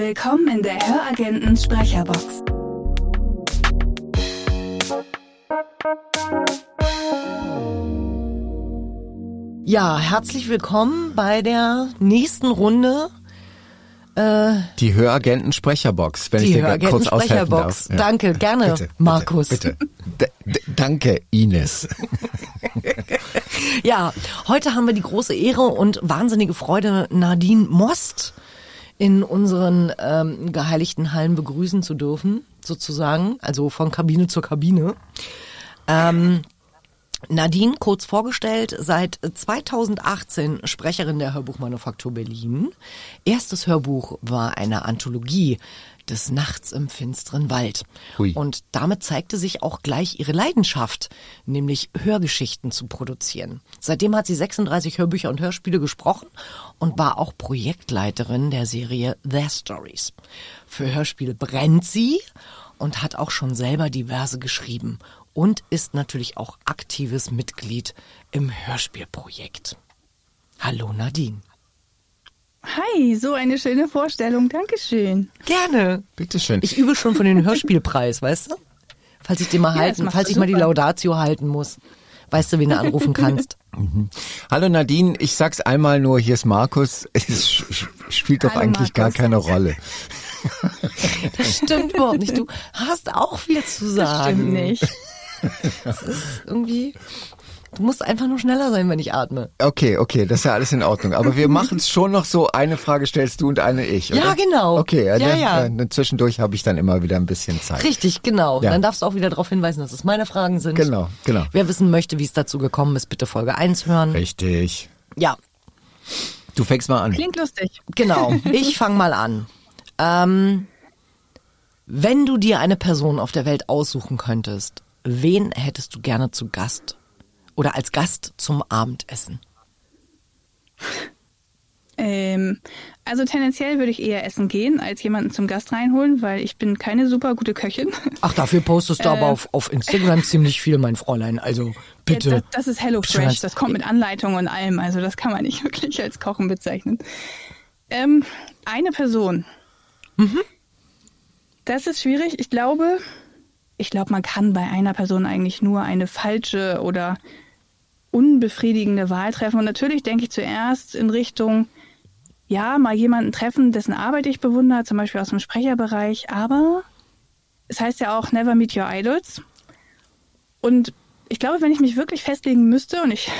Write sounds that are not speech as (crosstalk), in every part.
Willkommen in der Höragenten Sprecherbox. Ja, herzlich willkommen bei der nächsten Runde. Äh, die Höragenten Sprecherbox, wenn die ich dir kurz aushelfen darf. Ja. Danke, gerne, bitte, Markus. Bitte, bitte. danke, Ines. (laughs) ja, heute haben wir die große Ehre und wahnsinnige Freude, Nadine Most in unseren ähm, geheiligten Hallen begrüßen zu dürfen, sozusagen, also von Kabine zur Kabine. Ähm, Nadine, kurz vorgestellt, seit 2018 Sprecherin der Hörbuchmanufaktur Berlin. Erstes Hörbuch war eine Anthologie des Nachts im finsteren Wald. Hui. Und damit zeigte sich auch gleich ihre Leidenschaft, nämlich Hörgeschichten zu produzieren. Seitdem hat sie 36 Hörbücher und Hörspiele gesprochen und war auch Projektleiterin der Serie Their Stories. Für Hörspiele brennt sie und hat auch schon selber diverse geschrieben und ist natürlich auch aktives Mitglied im Hörspielprojekt. Hallo Nadine. Hi, so eine schöne Vorstellung. Dankeschön. Gerne. Bitteschön. Ich übe schon von den Hörspielpreis, (laughs) weißt du? Falls ich dir mal ja, halten, falls ich super. mal die Laudatio halten muss. Weißt du, wen du anrufen kannst? (laughs) Mhm. Hallo Nadine, ich sag's einmal nur, hier ist Markus. Es spielt doch Hallo eigentlich Markus. gar keine Rolle. Das stimmt überhaupt nicht. Du hast auch viel zu sagen. Das stimmt nicht. (laughs) Das ist irgendwie. Du musst einfach nur schneller sein, wenn ich atme. Okay, okay, das ist ja alles in Ordnung. Aber wir (laughs) machen es schon noch so, eine Frage stellst du und eine ich, oder? Ja, genau. Okay, ja, dann, ja. Dann, zwischendurch habe ich dann immer wieder ein bisschen Zeit. Richtig, genau. Ja. Dann darfst du auch wieder darauf hinweisen, dass es meine Fragen sind. Genau, genau. Wer wissen möchte, wie es dazu gekommen ist, bitte Folge 1 hören. Richtig. Ja. Du fängst mal an. Klingt lustig. Genau, (laughs) ich fange mal an. Ähm, wenn du dir eine Person auf der Welt aussuchen könntest, wen hättest du gerne zu Gast oder als Gast zum Abendessen? Ähm, also tendenziell würde ich eher essen gehen, als jemanden zum Gast reinholen, weil ich bin keine super gute Köchin. Ach, dafür postest du äh, aber auf, auf Instagram ziemlich viel, mein Fräulein. Also bitte. Ja, das, das, ist HelloFresh, das kommt mit Anleitung und allem. Also das kann man nicht (laughs) wirklich als Kochen bezeichnen. Ähm, eine Person. Mhm. Das ist schwierig. Ich glaube, ich glaube, man kann bei einer Person eigentlich nur eine falsche oder unbefriedigende Wahl treffen. Und natürlich denke ich zuerst in Richtung, ja, mal jemanden treffen, dessen Arbeit ich bewundere, zum Beispiel aus dem Sprecherbereich, aber es heißt ja auch Never Meet Your Idols. Und ich glaube, wenn ich mich wirklich festlegen müsste, und ich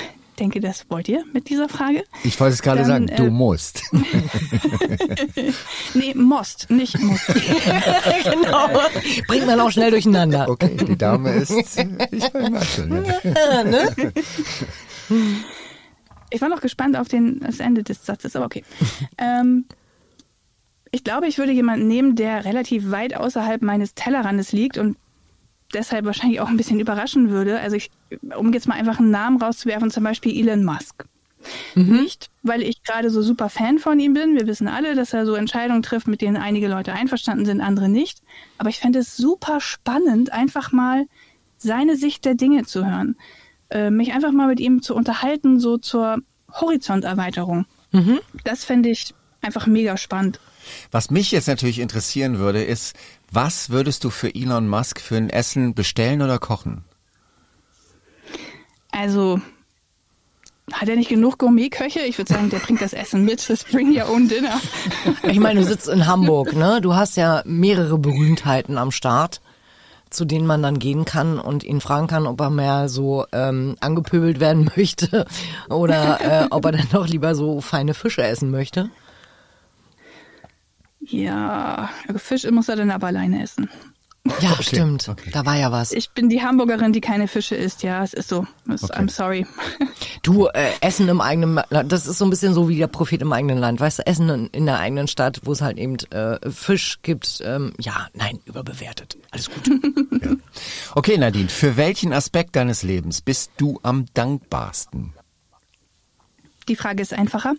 denke, das wollt ihr mit dieser Frage. Ich wollte es gerade sagen, äh, du musst. (laughs) (laughs) nee, musst, nicht musst. (laughs) genau. Bringt man auch schnell durcheinander. Okay, die Dame ist, ich war schon. Ja, ne? Ich war noch gespannt auf den, das Ende des Satzes, aber okay. Ähm, ich glaube, ich würde jemanden nehmen, der relativ weit außerhalb meines Tellerrandes liegt und deshalb wahrscheinlich auch ein bisschen überraschen würde. Also ich, um jetzt mal einfach einen Namen rauszuwerfen, zum Beispiel Elon Musk. Mhm. Nicht, weil ich gerade so super Fan von ihm bin. Wir wissen alle, dass er so Entscheidungen trifft, mit denen einige Leute einverstanden sind, andere nicht. Aber ich fände es super spannend, einfach mal seine Sicht der Dinge zu hören. Äh, mich einfach mal mit ihm zu unterhalten, so zur Horizonterweiterung. Mhm. Das fände ich einfach mega spannend. Was mich jetzt natürlich interessieren würde, ist, was würdest du für Elon Musk für ein Essen bestellen oder kochen? Also, hat er nicht genug Gourmetköche? Ich würde sagen, der bringt das Essen mit. Das bring your own dinner. Ich meine, du sitzt in Hamburg, ne? Du hast ja mehrere Berühmtheiten am Start, zu denen man dann gehen kann und ihn fragen kann, ob er mehr so ähm, angepöbelt werden (laughs) möchte oder äh, ob er dann doch lieber so feine Fische essen möchte. Ja, Fisch muss er dann aber alleine essen. Ja, okay. stimmt. Okay. Da war ja was. Ich bin die Hamburgerin, die keine Fische isst. Ja, es ist so. Okay. I'm sorry. Du, äh, Essen im eigenen Land, das ist so ein bisschen so wie der Prophet im eigenen Land. Weißt du, Essen in, in der eigenen Stadt, wo es halt eben äh, Fisch gibt. Ähm, ja, nein, überbewertet. Alles gut. (laughs) ja. Okay, Nadine, für welchen Aspekt deines Lebens bist du am dankbarsten? Die Frage ist einfacher.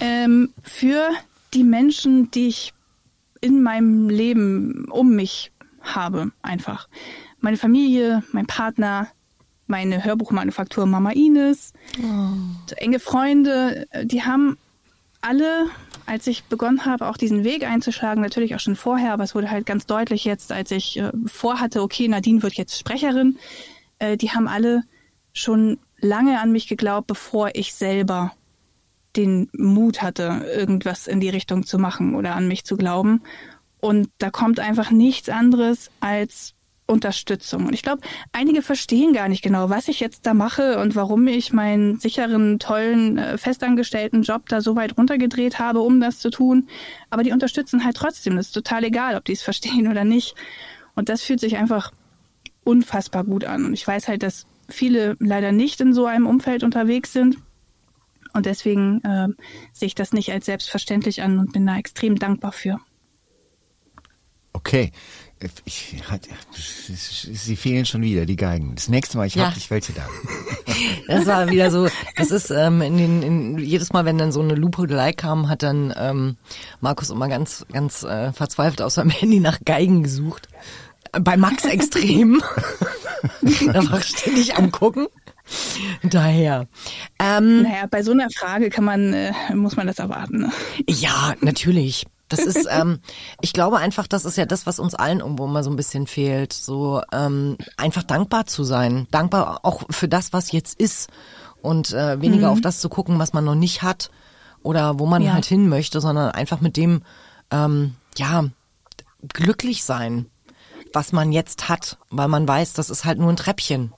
Ähm, für die Menschen, die ich in meinem Leben um mich habe, einfach. Meine Familie, mein Partner, meine Hörbuchmanufaktur Mama Ines, oh. enge Freunde, die haben alle, als ich begonnen habe, auch diesen Weg einzuschlagen, natürlich auch schon vorher, aber es wurde halt ganz deutlich jetzt, als ich äh, vorhatte, okay, Nadine wird jetzt Sprecherin, äh, die haben alle schon lange an mich geglaubt, bevor ich selber den Mut hatte, irgendwas in die Richtung zu machen oder an mich zu glauben. Und da kommt einfach nichts anderes als Unterstützung. Und ich glaube, einige verstehen gar nicht genau, was ich jetzt da mache und warum ich meinen sicheren, tollen, äh, festangestellten Job da so weit runtergedreht habe, um das zu tun. Aber die unterstützen halt trotzdem. Das ist total egal, ob die es verstehen oder nicht. Und das fühlt sich einfach unfassbar gut an. Und ich weiß halt, dass viele leider nicht in so einem Umfeld unterwegs sind. Und deswegen äh, sehe ich das nicht als selbstverständlich an und bin da extrem dankbar für. Okay. Ich, sie fehlen schon wieder, die Geigen. Das nächste Mal, ich ja. habe dich welche da. (laughs) Das war wieder so, das ist ähm, in den, in, jedes Mal, wenn dann so eine Lupe-Delay kam, hat dann ähm, Markus immer ganz, ganz äh, verzweifelt aus seinem Handy nach Geigen gesucht. Bei Max (laughs) extrem. (laughs) da war ständig am gucken. Daher. Ähm, naja, bei so einer Frage kann man, äh, muss man das erwarten. Ne? Ja, natürlich. Das ist, (laughs) ähm, ich glaube einfach, das ist ja das, was uns allen irgendwo mal so ein bisschen fehlt. So ähm, einfach dankbar zu sein. Dankbar auch für das, was jetzt ist. Und äh, weniger mhm. auf das zu gucken, was man noch nicht hat oder wo man ja. halt hin möchte, sondern einfach mit dem, ähm, ja, glücklich sein, was man jetzt hat, weil man weiß, das ist halt nur ein Treppchen.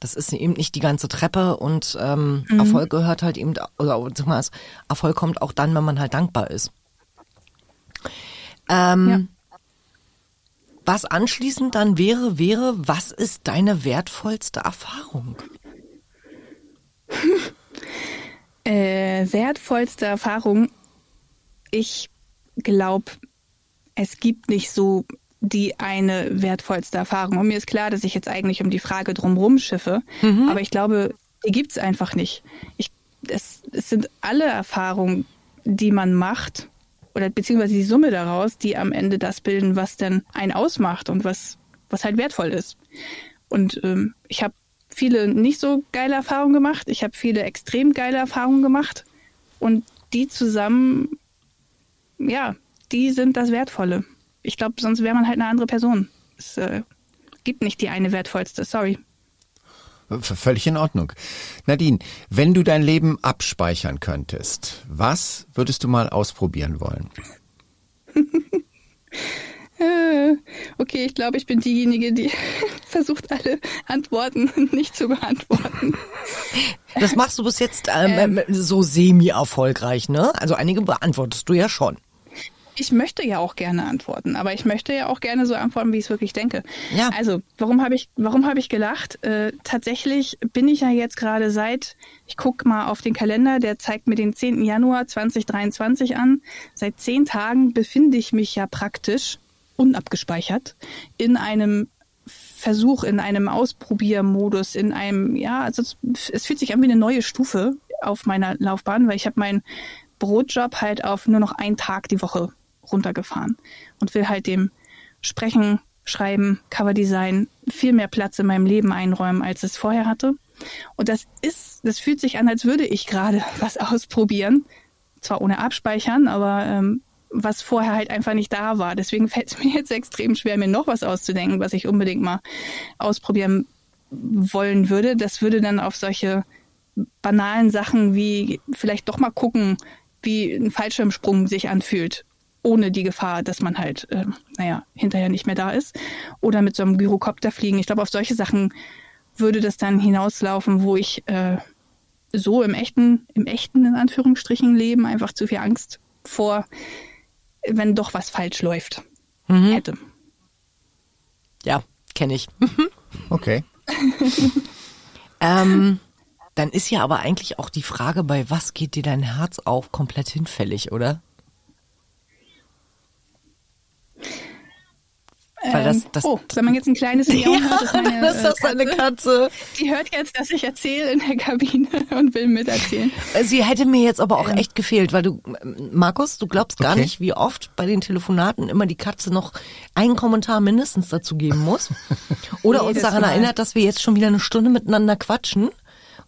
Das ist eben nicht die ganze Treppe und ähm, mhm. Erfolg gehört halt eben, oder sag mal, Erfolg kommt auch dann, wenn man halt dankbar ist. Ähm, ja. Was anschließend dann wäre, wäre, was ist deine wertvollste Erfahrung? (laughs) äh, wertvollste Erfahrung. Ich glaube, es gibt nicht so die eine wertvollste Erfahrung. Und mir ist klar, dass ich jetzt eigentlich um die Frage drumherum schiffe, mhm. aber ich glaube, die gibt es einfach nicht. Ich, es, es sind alle Erfahrungen, die man macht, oder beziehungsweise die Summe daraus, die am Ende das bilden, was denn einen ausmacht und was, was halt wertvoll ist. Und ähm, ich habe viele nicht so geile Erfahrungen gemacht. Ich habe viele extrem geile Erfahrungen gemacht. Und die zusammen, ja, die sind das Wertvolle ich glaube, sonst wäre man halt eine andere Person. Es äh, gibt nicht die eine wertvollste, sorry. Völlig in Ordnung. Nadine, wenn du dein Leben abspeichern könntest, was würdest du mal ausprobieren wollen? (laughs) Äh, okay, ich glaube, ich bin diejenige, die (laughs) versucht, alle Antworten (laughs) nicht zu beantworten. Das machst du bis jetzt ähm, ähm, so semi-erfolgreich, ne? Also einige beantwortest du ja schon ich möchte ja auch gerne antworten, aber ich möchte ja auch gerne so antworten, wie ich es wirklich denke. Ja. Also, warum habe ich, warum habe ich gelacht? Äh, tatsächlich bin ich ja jetzt gerade seit, ich gucke mal auf den Kalender, der zeigt mir den 10. Januar 2023 an. Seit zehn Tagen befinde ich mich ja praktisch unabgespeichert in einem Versuch, in einem Ausprobiermodus, in einem, ja, also es, es fühlt sich an wie eine neue Stufe auf meiner Laufbahn, weil ich habe meinen Brotjob halt auf nur noch einen Tag die Woche runtergefahren und will halt dem Sprechen, Schreiben, Coverdesign viel mehr Platz in meinem Leben einräumen, als es vorher hatte. Und das ist, das fühlt sich an, als würde ich gerade (laughs) was ausprobieren. Zwar ohne Abspeichern, aber ähm, was vorher halt einfach nicht da war. Deswegen (laughs) fällt es mir jetzt extrem schwer, mir noch was auszudenken, was ich unbedingt mal ausprobieren wollen würde. Das würde dann auf solche banalen Sachen wie vielleicht doch mal gucken, wie ein Fallschirmsprung sich anfühlt ohne die Gefahr, dass man halt, äh, naja, hinterher nicht mehr da ist. Oder mit so einem Gyrokopter fliegen. Ich glaube, auf solche Sachen würde das dann hinauslaufen, wo ich äh, so im echten, im echten, in Anführungsstrichen, Leben einfach zu viel Angst vor, wenn doch was falsch läuft, mhm. hätte. Ja, kenne ich. (laughs) okay. (laughs) ähm, dann ist ja aber eigentlich auch die Frage, bei was geht dir dein Herz auf, komplett hinfällig, oder? Weil das, das, oh, wenn man jetzt ein kleines (laughs) Miauen ja, hört, ist meine das ist eine Katze. Die hört jetzt, dass ich erzähle in der Kabine (laughs) und will miterzählen. Sie hätte mir jetzt aber auch ähm. echt gefehlt, weil du, Markus, du glaubst gar okay. nicht, wie oft bei den Telefonaten immer die Katze noch einen Kommentar mindestens dazu geben muss. (laughs) Oder uns daran Mal. erinnert, dass wir jetzt schon wieder eine Stunde miteinander quatschen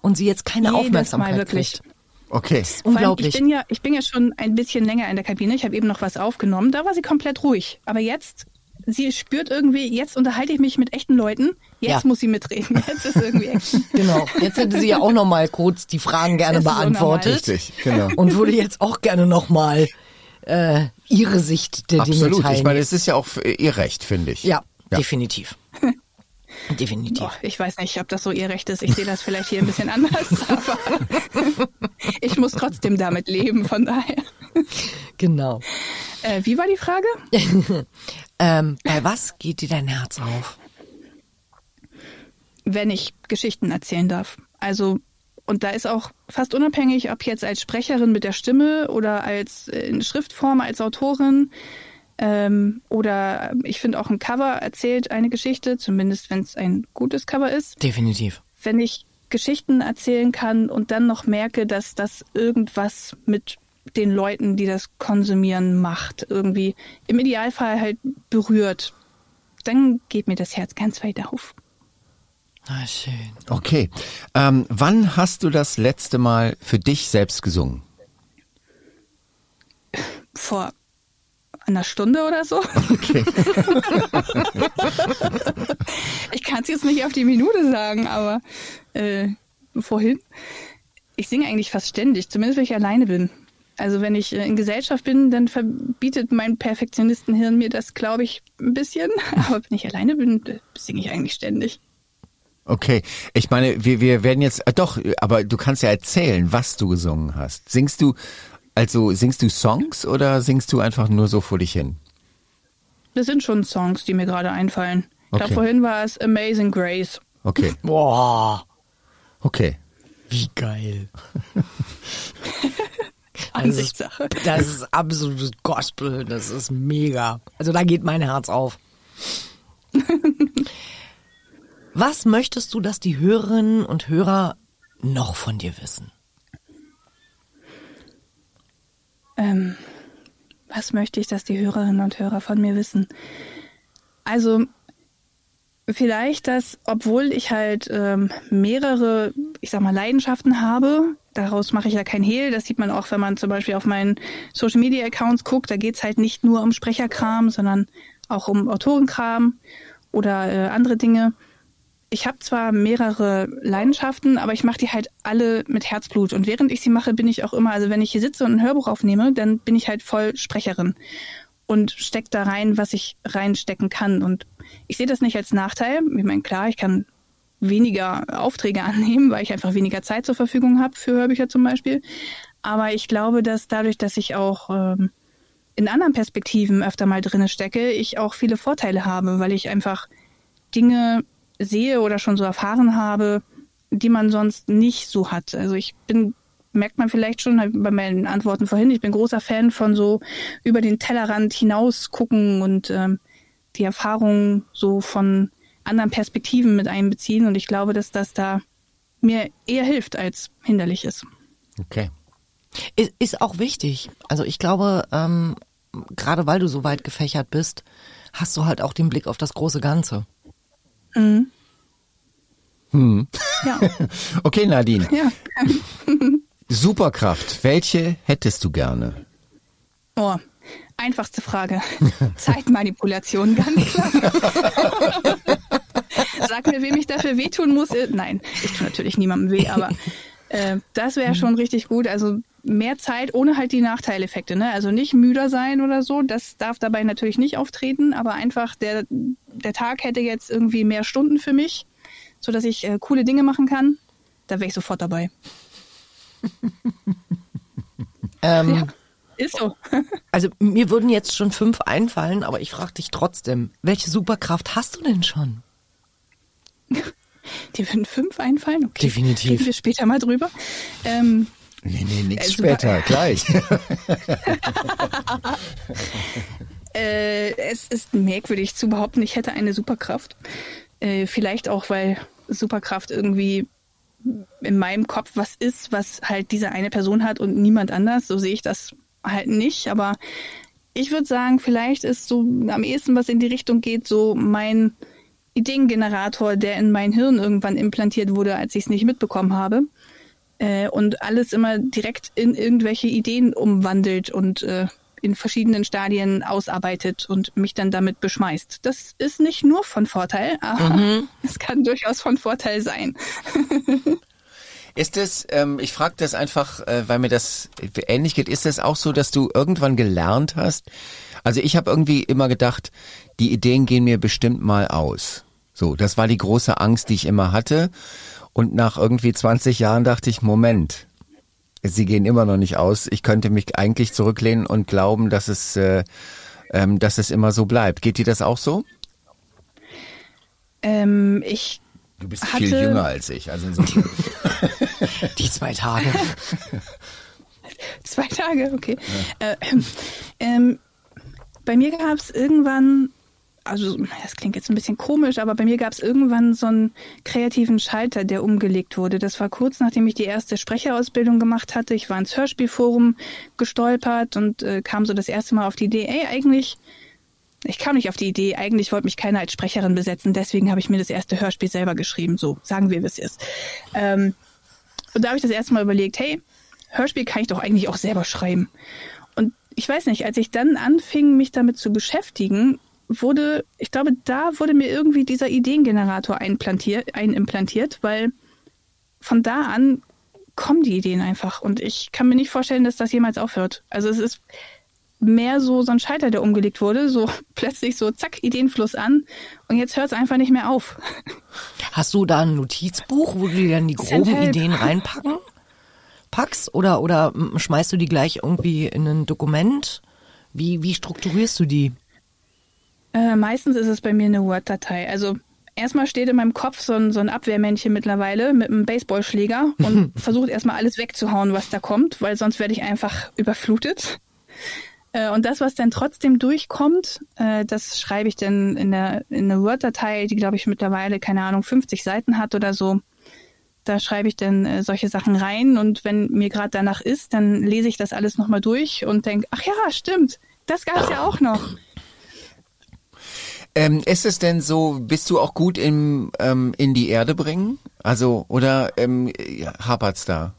und sie jetzt keine Jedes Aufmerksamkeit Mal wirklich. kriegt. Okay. Unglaublich. Ich bin ja, ich bin ja schon ein bisschen länger in der Kabine. Ich habe eben noch was aufgenommen. Da war sie komplett ruhig. Aber jetzt, sie spürt irgendwie, jetzt unterhalte ich mich mit echten Leuten. Jetzt Ja. muss sie mitreden. (laughs) Jetzt ist irgendwie Action. (laughs) Genau. Jetzt hätte sie ja auch noch mal kurz die Fragen gerne Das beantwortet. Richtig, genau. Und würde jetzt auch gerne noch mal äh, ihre Sicht der Dinge Absolut. teilen. Ich meine, es ist ja auch ihr Recht, finde ich. ja, Ja. definitiv. (laughs) definitiv. Oh, ich weiß nicht, ob das so ihr Recht ist. Ich sehe das vielleicht hier ein bisschen anders, aber ich muss trotzdem damit leben, von daher. Genau. Äh, wie war die Frage? (laughs) Ähm, bei was geht dir dein Herz auf? Wenn ich Geschichten erzählen darf. Also, und da ist auch fast unabhängig, ob jetzt als Sprecherin mit der Stimme oder als äh, in Schriftform als Autorin. Ähm, oder ich finde auch ein Cover erzählt eine Geschichte, zumindest wenn es ein gutes Cover ist. Definitiv. wenn ich Geschichten erzählen kann und dann noch merke, dass das irgendwas mit den Leuten, die das konsumieren, macht, irgendwie im Idealfall halt berührt, dann geht mir das Herz ganz weit auf. Ah, schön. Okay. Ähm, wann hast du das letzte Mal für dich selbst gesungen? Vor einer Stunde oder so. Okay. (laughs) Ich kann es jetzt nicht auf die Minute sagen, aber äh, vorhin. Ich singe eigentlich fast ständig, zumindest wenn ich alleine bin. Also wenn ich äh, in Gesellschaft bin, dann verbietet mein Perfektionistenhirn mir das, glaube ich, ein bisschen. (laughs) Aber wenn ich alleine bin, äh, singe ich eigentlich ständig. Okay. Ich meine, wir, wir werden jetzt, äh, doch, aber du kannst ja erzählen, was du gesungen hast. Singst du, also singst du Songs oder singst du einfach nur so vor dich hin? Das sind schon Songs, die mir gerade einfallen. Ich glaube, vorhin war es Amazing Grace. Okay. Boah, Okay. wie geil. (laughs) (laughs) Ansichtssache. Das ist absolutes Gospel, das ist mega. Also da geht mein Herz auf. (laughs) Was möchtest du, dass die Hörerinnen und Hörer noch von dir wissen? Ähm, was möchte ich, dass die Hörerinnen und Hörer von mir wissen? Also vielleicht, dass, obwohl ich halt ähm, mehrere, ich sag mal, Leidenschaften habe, daraus mache ich ja kein Hehl, das sieht man auch, wenn man zum Beispiel auf meinen Social Media Accounts guckt, da geht's halt nicht nur um Sprecherkram, sondern auch um Autorenkram oder äh, andere Dinge. Ich habe zwar mehrere Leidenschaften, aber ich mache die halt alle mit Herzblut. Und während ich sie mache, bin ich auch immer, also wenn ich hier sitze und ein Hörbuch aufnehme, dann bin ich halt voll Sprecherin und steck da rein, was ich reinstecken kann. Und ich sehe das nicht als Nachteil. Ich meine, klar, ich kann weniger Aufträge (laughs) annehmen, weil ich einfach weniger Zeit zur Verfügung habe für Hörbücher zum Beispiel. Aber ich glaube, dass dadurch, dass ich auch ähm, in anderen Perspektiven öfter mal drinne stecke, ich auch viele Vorteile habe, weil ich einfach Dinge sehe oder schon so erfahren habe, die man sonst nicht so hat. Also ich bin, merkt man vielleicht schon bei meinen Antworten vorhin, ich bin großer Fan von so über den Tellerrand hinaus gucken und ähm, die Erfahrungen so von anderen Perspektiven mit einbeziehen. Und ich glaube, dass das da mir eher hilft als hinderlich ist. Okay. Ist, ist auch wichtig. Also ich glaube, ähm, gerade weil du so weit gefächert bist, hast du halt auch den Blick auf das große Ganze. Ja, (laughs) Okay, Nadine. ja. (laughs) Superkraft. Welche hättest du gerne? Oh, einfachste Frage. (laughs) Zeitmanipulation, ganz klar. Sag mir, wem ich dafür wehtun muss. Äh, Nein, ich tue natürlich niemandem weh, aber (laughs) äh, das wäre schon richtig gut. Also mehr Zeit ohne halt die Nachteileffekte. Ne? Also nicht müder sein oder so. Das darf dabei natürlich nicht auftreten, aber einfach der, der Tag hätte jetzt irgendwie mehr Stunden für mich, sodass ich äh, coole Dinge machen kann. Da wäre ich sofort dabei. (laughs) Ähm, Ja, ist so. (laughs) Also mir würden jetzt schon fünf einfallen, aber ich frage dich trotzdem, welche Superkraft hast du denn schon? (laughs) Die würden fünf einfallen? Okay. Definitiv. Reden wir später mal drüber. Ähm, Nee, nee, nix Äh, später, gleich. (laughs) Äh, es ist merkwürdig zu behaupten, ich hätte eine Superkraft. Äh, vielleicht auch, weil Superkraft irgendwie in meinem Kopf was ist, was halt diese eine Person hat und niemand anders. So sehe ich das halt nicht. Aber ich würde sagen, vielleicht ist so am ehesten, was in die Richtung geht, so mein Ideengenerator, der in mein Hirn irgendwann implantiert wurde, als ich es nicht mitbekommen habe. äh, und alles immer direkt in irgendwelche Ideen umwandelt und äh, in verschiedenen Stadien ausarbeitet und mich dann damit beschmeißt. Das ist nicht nur von Vorteil, (laughs) aber es kann durchaus von Vorteil sein. (laughs) Ist es, ähm, ich frage das einfach, äh, weil mir das ähnlich geht, ist es auch so, dass du irgendwann gelernt hast? Also ich habe irgendwie immer gedacht, die Ideen gehen mir bestimmt mal aus. So, das war die große Angst, die ich immer hatte. Und nach irgendwie 20 Jahren dachte ich, Moment, sie gehen immer noch nicht aus. Ich könnte mich eigentlich zurücklehnen und glauben, dass es, äh, ähm, dass es immer so bleibt. Geht dir das auch so? Ähm, ich Du bist Hatte- viel jünger als ich. Also insofern. (laughs) Die zwei Tage. (laughs) Zwei Tage, okay. Äh, ähm, bei mir gab es irgendwann, also das klingt jetzt ein bisschen komisch, aber bei mir gab es irgendwann so einen kreativen Schalter, der umgelegt wurde. Das war kurz nachdem ich die erste Sprecherausbildung gemacht hatte. Ich war ins Hörspielforum gestolpert und äh, kam so das erste Mal auf die Idee, ey, eigentlich, ich kam nicht auf die Idee, eigentlich wollte mich keiner als Sprecherin besetzen, deswegen habe ich mir das erste Hörspiel selber geschrieben. So, sagen wir, wie es ist. Ähm, und da habe ich das erste Mal überlegt, hey, Hörspiel kann ich doch eigentlich auch selber schreiben. Ich weiß nicht, als ich dann anfing, mich damit zu beschäftigen, wurde, ich glaube, da wurde mir irgendwie dieser Ideengenerator einplantiert, einimplantiert, weil von da an kommen die Ideen einfach. Und ich kann mir nicht vorstellen, dass das jemals aufhört. Also es ist mehr so, so ein Schalter, der umgelegt wurde, so (laughs) plötzlich so zack, Ideenfluss an und jetzt hört es einfach nicht mehr auf. Hast du da ein Notizbuch, wo du dir dann die groben help. Ideen reinpacken packst oder oder schmeißt du die gleich irgendwie in ein Dokument? Wie wie strukturierst du die? Äh, meistens ist es bei mir eine Word-Datei. Also erstmal steht in meinem Kopf so ein, so ein Abwehrmännchen mittlerweile mit einem Baseballschläger (laughs) und versucht erstmal alles wegzuhauen, was da kommt, weil sonst werde ich einfach überflutet. Äh, und das, was dann trotzdem durchkommt, äh, das schreibe ich dann in, der, in eine Word-Datei, die, glaube ich, mittlerweile, keine Ahnung, 50 Seiten hat oder so. Da schreibe ich dann äh, solche Sachen rein und wenn mir gerade danach ist, dann lese ich das alles nochmal durch und denke, ach ja, stimmt, das gab es ja auch noch. Ähm, ist es denn so, bist du auch gut im ähm, in die Erde bringen? Also oder ähm, ja, hapert's da?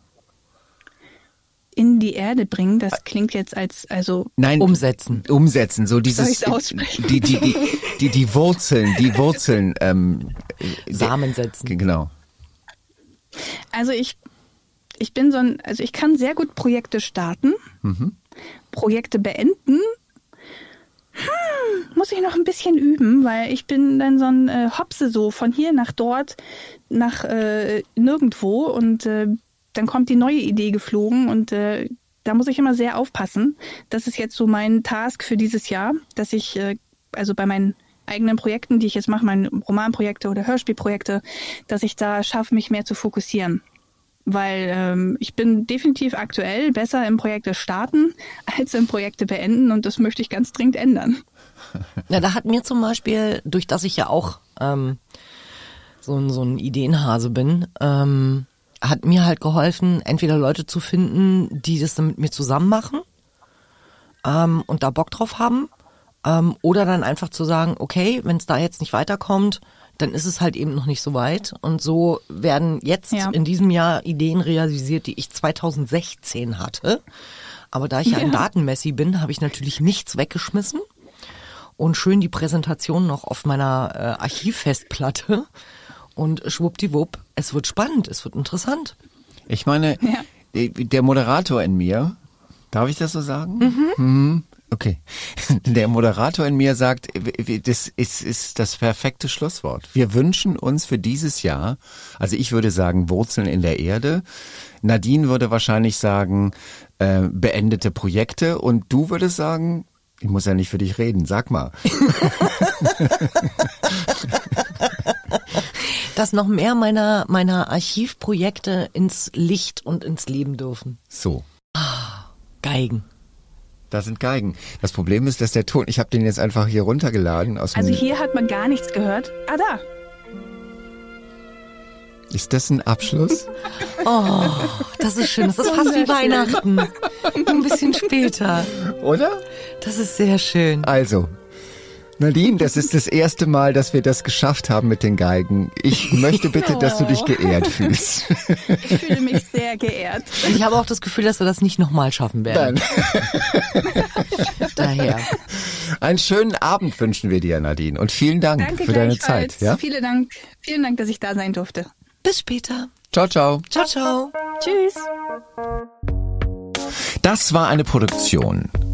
in die Erde bringen, das klingt jetzt als, also Nein, Umsetzen. Umsetzen, so dieses die die die die die Wurzeln, die Wurzeln ähm, Samen setzen. Genau. Also ich, ich bin so ein, also ich kann sehr gut Projekte starten, Projekte beenden. Hm, muss ich noch ein bisschen üben, weil ich bin dann so ein äh, Hopse so von hier nach dort, nach äh, nirgendwo und äh, dann kommt die neue Idee geflogen und äh, da muss ich immer sehr aufpassen. Das ist jetzt so mein Task für dieses Jahr, dass ich äh, also bei meinen eigenen Projekten, die ich jetzt mache, meine Romanprojekte oder Hörspielprojekte, dass ich da schaffe, mich mehr zu fokussieren. Weil ähm, ich bin definitiv aktuell besser im Projekte starten (laughs) als im Projekte beenden und das möchte ich ganz dringend ändern. (laughs) Ja, da hat mir zum Beispiel, durch dass ich ja auch ähm, so, ein so ein Ideenhase bin, ähm, hat mir halt geholfen, entweder Leute zu finden, die das dann mit mir zusammen machen ähm, und da Bock drauf haben, ähm, oder dann einfach zu sagen, okay, wenn es da jetzt nicht weiterkommt, dann ist es halt eben noch nicht so weit. Und so werden jetzt Ja. in diesem Jahr Ideen realisiert, die ich 2016 hatte. Aber da ich ja, ein Ja. Datenmessi bin, habe ich natürlich nichts weggeschmissen und schön die Präsentation noch auf meiner äh, Archivfestplatte. Und schwuppdiwupp, es wird spannend, es wird interessant. Ich meine, Ja. äh, der Moderator in mir, darf ich das so sagen? Mhm. Okay. (laughs) Der Moderator in mir sagt, das ist, ist das perfekte Schlusswort. Wir wünschen uns für dieses Jahr, also ich würde sagen Wurzeln in der Erde. Nadine würde wahrscheinlich sagen äh, beendete Projekte und du würdest sagen, ich muss ja nicht für dich reden, sag mal. (laughs) Dass noch mehr meiner, meiner Archivprojekte ins Licht und ins Leben dürfen. So. Geigen. Da sind Geigen. Das Problem ist, dass der Ton, ich habe den jetzt einfach hier runtergeladen aus Also dem, hier hat man gar nichts gehört. Ah, da. Ist das ein Abschluss? (laughs) Oh, das ist schön. Das ist fast wie Weihnachten. Ein bisschen später. Oder? Das ist sehr schön. Also, Nadine, das ist das erste Mal, dass wir das geschafft haben mit den Geigen. Ich möchte bitte, dass du dich (laughs) geehrt fühlst. Ich fühle mich sehr geehrt. Ich habe auch das Gefühl, dass wir das nicht nochmal schaffen werden. Nein. (laughs) Daher. Einen schönen Abend wünschen wir dir, Nadine. Und vielen Dank Danke für deine. Zeit. Ja? Vielen Dank. Vielen Dank, dass ich da sein durfte. Bis später. Ciao, ciao. Ciao, ciao. Tschüss. Das war eine Produktion.